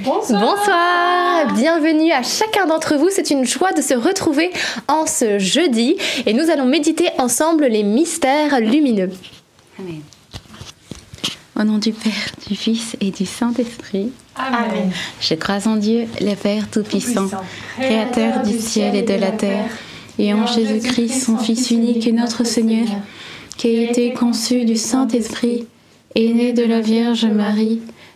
Bonsoir. Bonsoir, bienvenue à chacun d'entre vous. C'est une joie de se retrouver en ce jeudi et nous allons méditer ensemble les mystères lumineux. Amen. Au nom du Père, du Fils et du Saint-Esprit. Amen. Je crois en Dieu, le Père Tout-Puissant, Créateur du ciel et de la terre, et en Jésus-Christ, son Fils unique et notre Seigneur, qui a été conçu du Saint-Esprit, est né de la Vierge Marie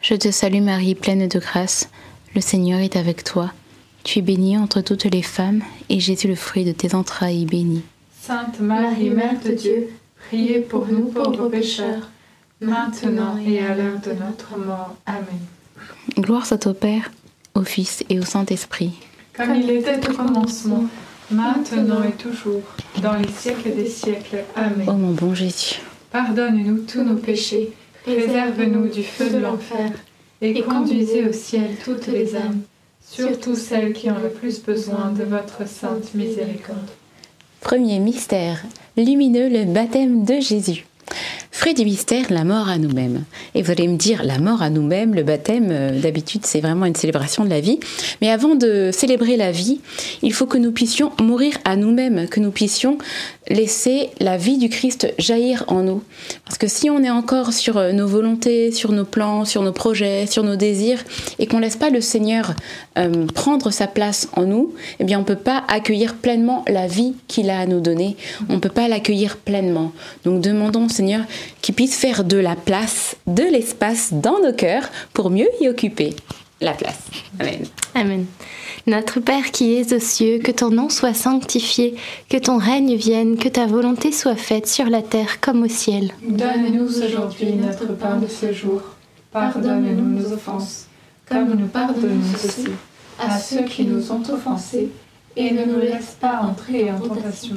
Je te salue Marie, pleine de grâce, le Seigneur est avec toi. Tu es bénie entre toutes les femmes, et Jésus, le fruit de tes entrailles, est béni. Sainte Marie, Mère de Dieu, priez pour nous pauvres pécheurs, maintenant et à l'heure de notre mort. Amen. Gloire soit au Père, au Fils et au Saint-Esprit. Comme il était au commencement, maintenant et toujours, dans les siècles des siècles. Amen. Oh mon bon Jésus. Pardonne-nous tous nos péchés, préserve-nous du feu de l'enfer, et conduisez au ciel toutes les âmes, surtout celles qui ont le plus besoin de votre sainte miséricorde. Premier mystère, lumineux, le baptême de Jésus. Fruit du mystère, la mort à nous-mêmes. Et vous allez me dire, la mort à nous-mêmes, le baptême, euh, d'habitude, c'est vraiment une célébration de la vie. Mais avant de célébrer la vie, il faut que nous puissions mourir à nous-mêmes, que nous puissions laisser la vie du Christ jaillir en nous. Parce que si on est encore sur euh, nos volontés, sur nos plans, sur nos projets, sur nos désirs, et qu'on laisse pas le Seigneur euh, prendre sa place en nous, eh bien on peut pas accueillir pleinement la vie qu'il a à nous donner. On peut pas l'accueillir pleinement. Donc demandons au Seigneur qu'il puisse faire de la place, de l'espace dans nos cœurs pour mieux y occuper la place. Amen. Amen. Notre Père qui es aux cieux, que ton nom soit sanctifié, que ton règne vienne, que ta volonté soit faite sur la terre comme au ciel. Donne-nous aujourd'hui notre pain de ce jour. Pardonne-nous nos offenses, comme nous pardonnons aussi à ceux qui nous ont offensés, et ne nous laisse pas entrer en tentation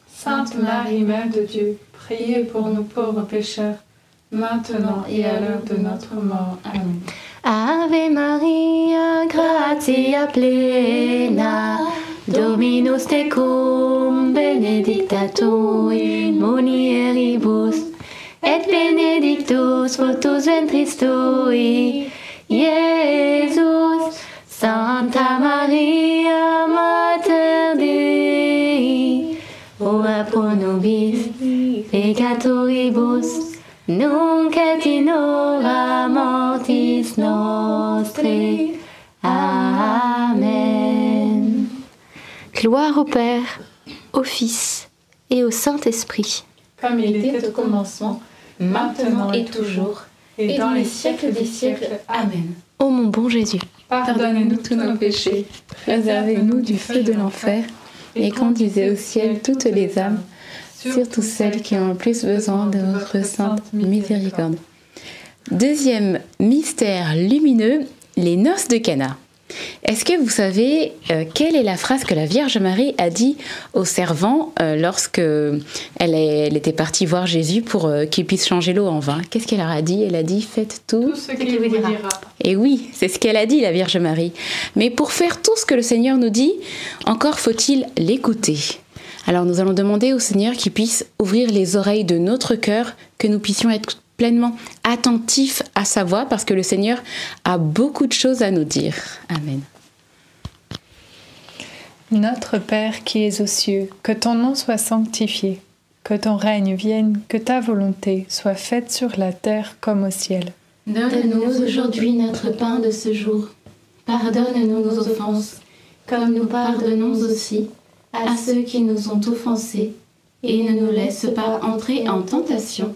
Sainte Marie, Mère de Dieu, priez pour nous pauvres pécheurs, maintenant et à l'heure de notre mort. Amen. Ave Maria, gratia plena, Dominus tecum, benedicta tu in mulieribus, et benedictus fructus ventris tui, Iesus. Santa Maria, Mater Dei, ora pro nobis peccatoribus, nunc et in hora mortis nostre. Amen. Gloire au Père, au Fils et au Saint-Esprit. Comme il était au commencement, maintenant et toujours, et dans les siècles des siècles. Amen. Ô mon bon Jésus, Pardonnez-nous tous nos péchés, Préservez-nous du feu de l'enfer et conduisez au ciel toutes les âmes, surtout celles qui ont le plus besoin de votre sainte miséricorde. Deuxième mystère lumineux, les noces de Cana. Est-ce que vous savez euh, quelle est la phrase que la Vierge Marie a dit aux servants euh, lorsque elle, est- elle était partie voir Jésus pour euh, qu'il puisse changer l'eau en vin? Qu'est-ce qu'elle leur a dit? Elle a dit faites tout. Tout ce qu'il vous dira. Et oui, c'est ce qu'elle a dit, la Vierge Marie. Mais pour faire tout ce que le Seigneur nous dit, encore faut-il l'écouter. Alors nous allons demander au Seigneur qu'il puisse ouvrir les oreilles de notre cœur, que nous puissions être pleinement attentifs à sa voix, parce que le Seigneur a beaucoup de choses à nous dire. Amen. Notre Père qui es aux cieux, que ton nom soit sanctifié, que ton règne vienne, que ta volonté soit faite sur la terre comme au ciel. Donne-nous aujourd'hui notre pain de ce jour. Pardonne-nous nos offenses, comme nous pardonnons aussi à ceux qui nous ont offensés. Et ne nous laisse pas entrer en tentation,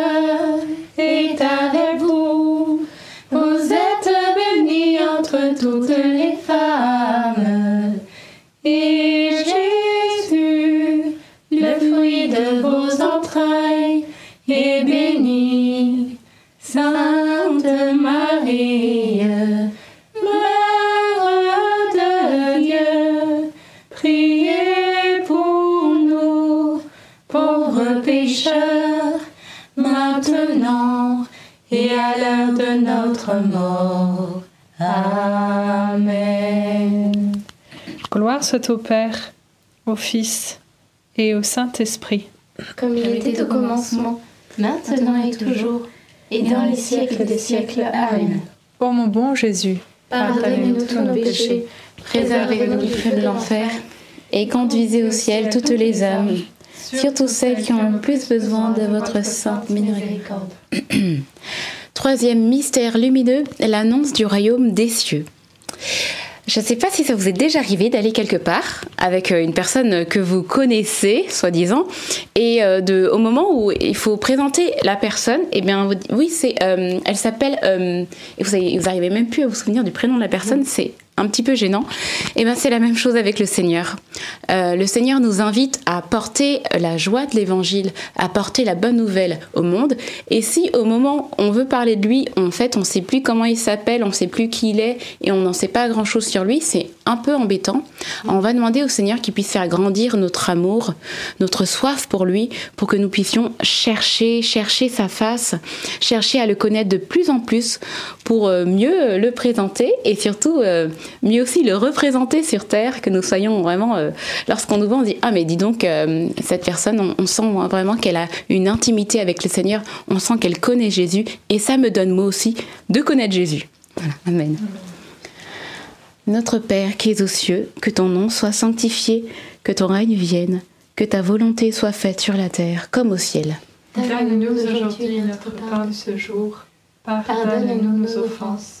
Et Jésus, le fruit de vos entrailles, est béni. Sainte Marie, Mère de Dieu, priez pour nous, pauvres pécheurs, maintenant et à l'heure de notre mort. Amen. Gloire soit au Père, au Fils et au Saint-Esprit. Comme il était au commencement, maintenant et toujours, et dans les siècles des siècles. Amen. Ô mon bon Jésus, Pardonnez-nous tous nos péchés, préservez-nous du feu de l'enfer, Et conduisez au ciel toutes les âmes, surtout celles qui ont le plus besoin de votre sainte miséricorde. Troisième mystère lumineux, l'annonce du royaume des cieux. Je ne sais pas si ça vous est déjà arrivé d'aller quelque part avec euh, une personne que vous connaissez, soi-disant, et euh, de, au moment où il faut présenter la personne, eh bien, vous- oui, c'est, euh, elle s'appelle, euh, et vous, vous arrivez même plus à vous souvenir du prénom de la personne, c'est un petit peu gênant. Et bien, c'est la même chose avec le Seigneur. Euh, le Seigneur nous invite à porter la joie de l'Évangile, à porter la bonne nouvelle au monde. Et si au moment où on veut parler de lui, en fait, on ne sait plus comment il s'appelle, on ne sait plus qui il est, et on n'en sait pas grand-chose sur lui, c'est un peu embêtant. On va demander au Seigneur qu'il puisse faire grandir notre amour, notre soif pour lui, pour que nous puissions chercher, chercher sa face, chercher à le connaître de plus en plus pour euh, mieux le présenter et surtout euh, mieux aussi le représenter sur Terre, que nous soyons vraiment, euh, lorsqu'on nous voit, on dit Ah, mais dis donc, euh, cette personne, on, sent vraiment qu'elle a une intimité avec le Seigneur, on sent qu'elle connaît Jésus, et ça me donne moi aussi de connaître Jésus. Amen. Notre Père qui es aux cieux, que ton nom soit sanctifié, que ton règne vienne, que ta volonté soit faite sur la terre comme au ciel. Donne-nous aujourd'hui notre pain de ce jour. Pardonne-nous nos offenses,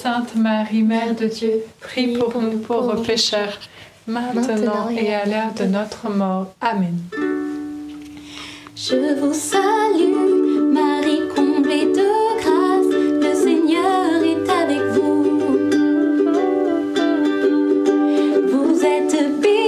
Sainte Marie, Mère de Dieu, prie pour nous pauvres pécheurs, maintenant et à l'heure de notre mort. Amen. Je vous salue, Marie comblée de grâce, le Seigneur est avec vous. Vous êtes bénie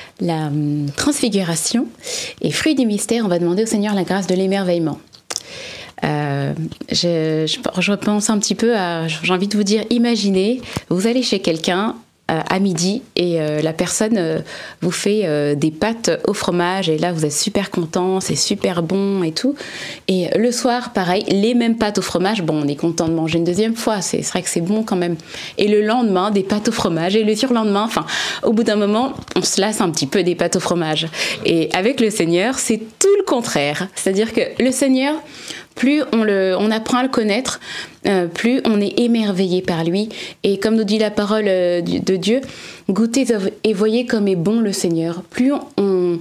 la hum, transfiguration. Et fruit du mystère, on va demander au Seigneur la grâce de l'émerveillement. Euh, je, je, repense un petit peu à, j'ai envie de vous dire, imaginez, vous allez chez quelqu'un à midi et euh, la personne euh, vous fait euh, des pâtes au fromage et là vous êtes super content, c'est super bon et tout. Et le soir, pareil, les mêmes pâtes au fromage, bon, on est content de manger une deuxième fois, c'est c'est vrai que c'est bon quand même. Et le lendemain, des pâtes au fromage et le surlendemain, enfin, au bout d'un moment, on se lasse un petit peu des pâtes au fromage. Et avec le Seigneur, c'est tout le contraire. C'est-à-dire que le Seigneur, plus on, apprend à le connaître, euh, plus on est émerveillé par lui. Et comme nous dit la parole euh, de Dieu, goûtez et voyez comme est bon le Seigneur. Plus on,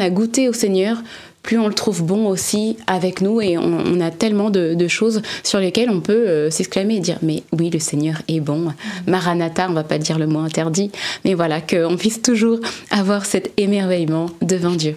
a goûté au Seigneur, plus on le trouve bon aussi avec nous et on, a tellement de, de choses sur lesquelles on peut euh, s'exclamer et dire mais oui le Seigneur est bon. Maranatha, on va pas dire le mot interdit, mais voilà qu'on puisse toujours avoir cet émerveillement devant Dieu.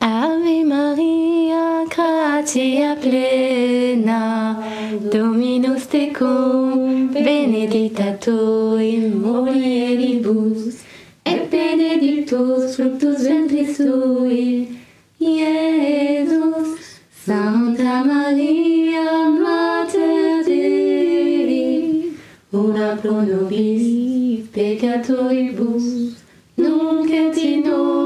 Ave Maria, gratia plena, Dominus tecum, benedicta tu in mulieribus, et benedictus fructus ventris tui, Iesus. Santa Maria, Mater Dei, una pro nobis peccatoribus, nunc et in hora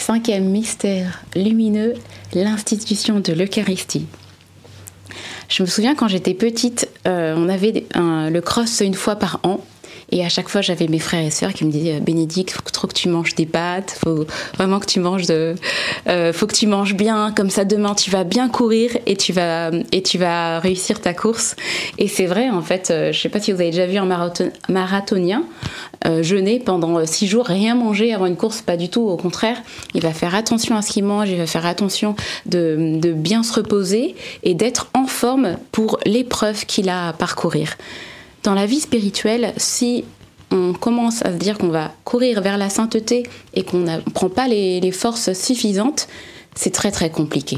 Cinquième mystère lumineux, l'institution de l'Eucharistie. Je me souviens quand j'étais petite, euh, on avait le cross une fois par an. Et à chaque fois, j'avais mes frères et sœurs qui me disaient Bénédicte, faut que tu manges des pâtes, faut vraiment que tu manges euh, faut que tu manges bien, comme ça demain tu vas bien courir et tu vas et tu vas réussir ta course. Et c'est vrai en fait. euh, je sais pas si vous avez déjà vu un marathon- marathonien euh, jeûner pendant euh, six jours, rien manger avant une course, pas du tout. Au contraire, il va faire attention à ce qu'il mange, il va faire attention de bien se reposer et d'être en forme pour l'épreuve qu'il a à parcourir. Dans la vie spirituelle, si on commence à se dire qu'on va courir vers la sainteté et qu'on ne prend pas les, forces suffisantes, c'est très très compliqué.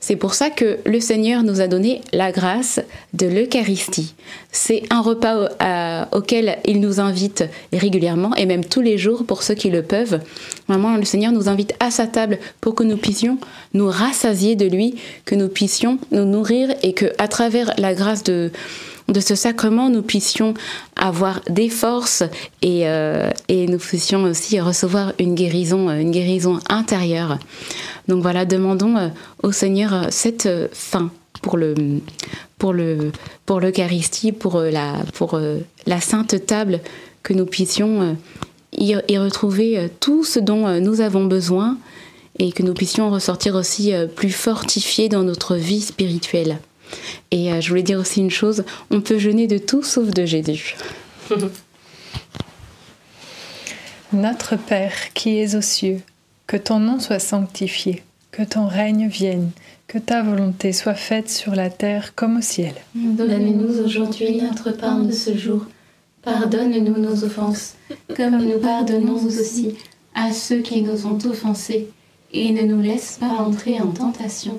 C'est pour ça que le Seigneur nous a donné la grâce de l'Eucharistie. C'est un repas à- auquel il nous invite régulièrement et même tous les jours pour ceux qui le peuvent. Vraiment, le Seigneur nous invite à sa table pour que nous puissions nous rassasier de lui, que nous puissions nous nourrir et que à travers la grâce de de ce sacrement, nous puissions avoir des forces et, euh, et nous puissions aussi recevoir une guérison, euh, une guérison intérieure. Donc voilà, demandons euh, au Seigneur cette fin pour le pour le pour l'Eucharistie, pour la pour la sainte table, que nous puissions y, retrouver tout ce dont nous avons besoin et que nous puissions ressortir aussi plus fortifiés dans notre vie spirituelle. Et euh, je voulais dire aussi une chose, on peut jeûner de tout sauf de Jésus. Notre Père qui es aux cieux, que ton nom soit sanctifié, que ton règne vienne, que ta volonté soit faite sur la terre comme au ciel. Donne-nous aujourd'hui notre pain de ce jour. Pardonne-nous nos offenses, comme nous pardonnons aussi à ceux qui nous ont offensés. Et ne nous laisse pas entrer en tentation,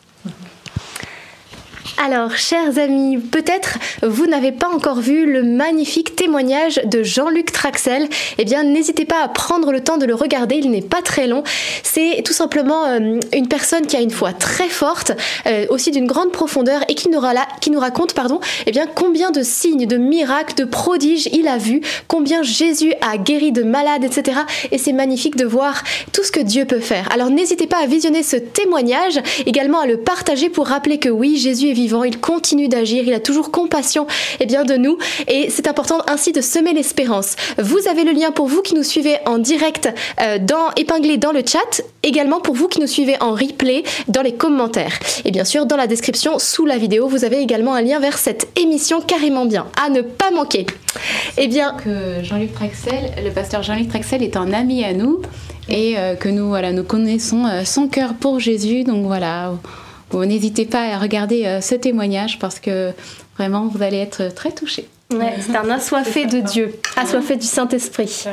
Alors, chers amis, peut-être vous n'avez pas encore vu le magnifique témoignage de Jean-Luc Traxel. Eh bien, n'hésitez pas à prendre le temps de le regarder, il n'est pas très long. C'est tout simplement euh, une personne qui a une foi très forte, euh, aussi d'une grande profondeur et qui nous, raconte pardon, eh bien, combien de signes, de miracles, de prodiges il a vu, combien Jésus a guéri de malades, etc. Et c'est magnifique de voir tout ce que Dieu peut faire. Alors, n'hésitez pas à visionner ce témoignage, également à le partager pour rappeler que oui, Jésus est vivant, il continue d'agir, il a toujours compassion eh bien, de nous et c'est important ainsi de semer l'espérance. Vous avez le lien pour vous qui nous suivez en direct euh, dans, épinglé dans le chat, également pour vous qui nous suivez en replay dans les commentaires. Et bien sûr, dans la description sous la vidéo, vous avez également un lien vers cette émission carrément bien, à ne pas manquer. Eh bien, que Jean-Luc Traxel, le pasteur Jean-Luc Traxel est un ami à nous et euh, que nous, voilà, nous connaissons euh, son cœur pour Jésus. Donc voilà, vous n'hésitez pas à regarder euh, ce témoignage parce que vraiment vous allez être très touchés. ouais, c'est un assoiffé de Dieu, assoiffé du Saint-Esprit.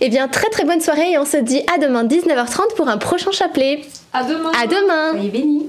Eh bien, très très bonne soirée et on se dit à demain 19h30 pour un prochain chapelet. À demain. À demain Soyez bénis.